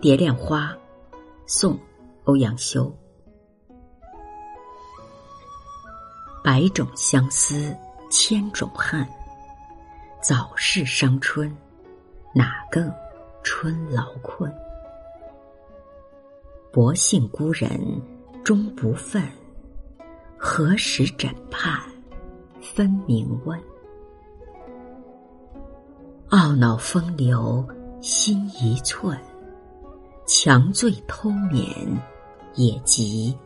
《蝶恋花》，宋，欧阳修。百种相思，千种恨。早逝伤春，哪更春劳困？薄幸孤人终不愤，何时枕畔分明问？懊恼风流心一寸。强醉偷眠，也及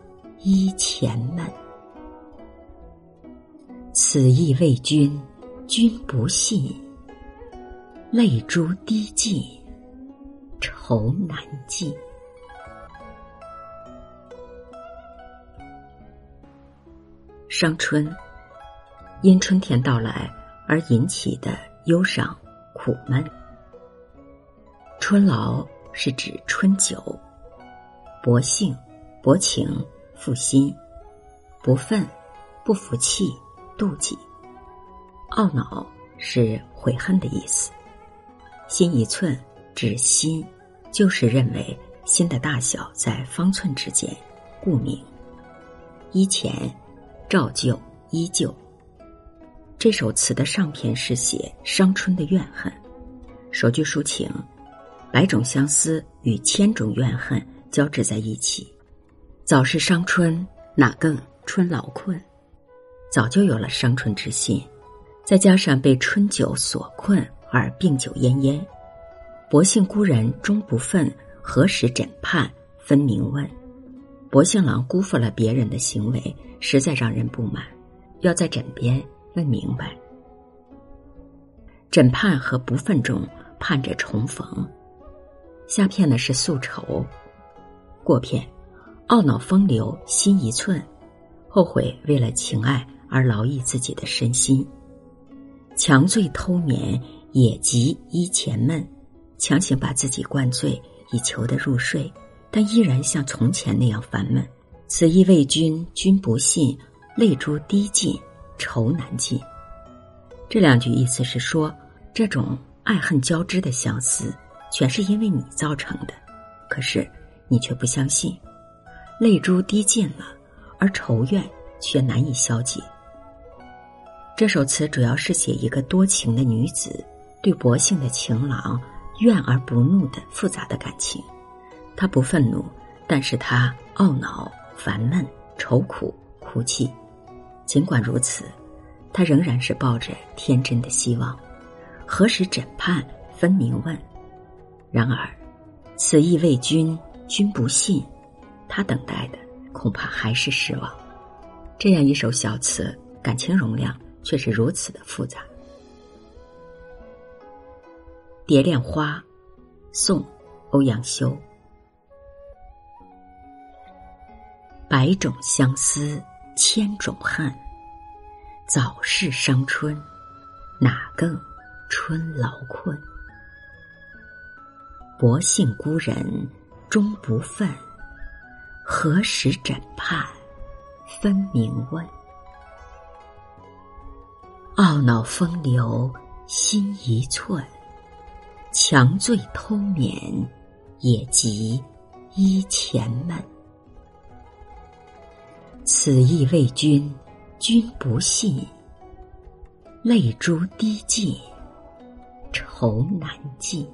衣前闷。此意为君，君不信。泪珠滴尽，愁难尽。伤春，因春天到来而引起的忧伤、苦闷。春劳。是指春酒，薄幸、薄情、负心、不忿、不服气、妒忌、懊恼是悔恨的意思。心一寸指心，就是认为心的大小在方寸之间，故名。依前，照旧，依旧。这首词的上篇是写伤春的怨恨，首句抒情。百种相思与千种怨恨交织在一起，早是伤春，哪更春老困？早就有了伤春之心，再加上被春酒所困而病酒恹恹。薄幸孤人终不忿，何时枕畔分明问？薄幸郎辜负了别人的行为，实在让人不满，要在枕边问明白。枕畔和不忿中盼着重逢。下片呢是宿愁，过片，懊恼风流心一寸，后悔为了情爱而劳役自己的身心，强醉偷眠也急衣前闷，强行把自己灌醉以求得入睡，但依然像从前那样烦闷。此意为君，君不信，泪珠滴尽，愁难尽。这两句意思是说，这种爱恨交织的相思。全是因为你造成的，可是你却不相信，泪珠滴尽了，而仇怨却难以消解。这首词主要是写一个多情的女子对薄幸的情郎怨而不怒的复杂的感情。她不愤怒，但是她懊恼、烦闷、愁苦、哭泣。尽管如此，她仍然是抱着天真的希望。何时枕畔分明问？然而，此意为君，君不信，他等待的恐怕还是失望。这样一首小词，感情容量却是如此的复杂。《蝶恋花》，宋，欧阳修。百种相思，千种恨。早逝伤春，哪更春劳困？薄幸孤人终不忿，何时枕畔分明问？懊恼风流心一寸，强醉偷眠也及衣前闷。此意为君，君不信。泪珠滴尽，愁难尽。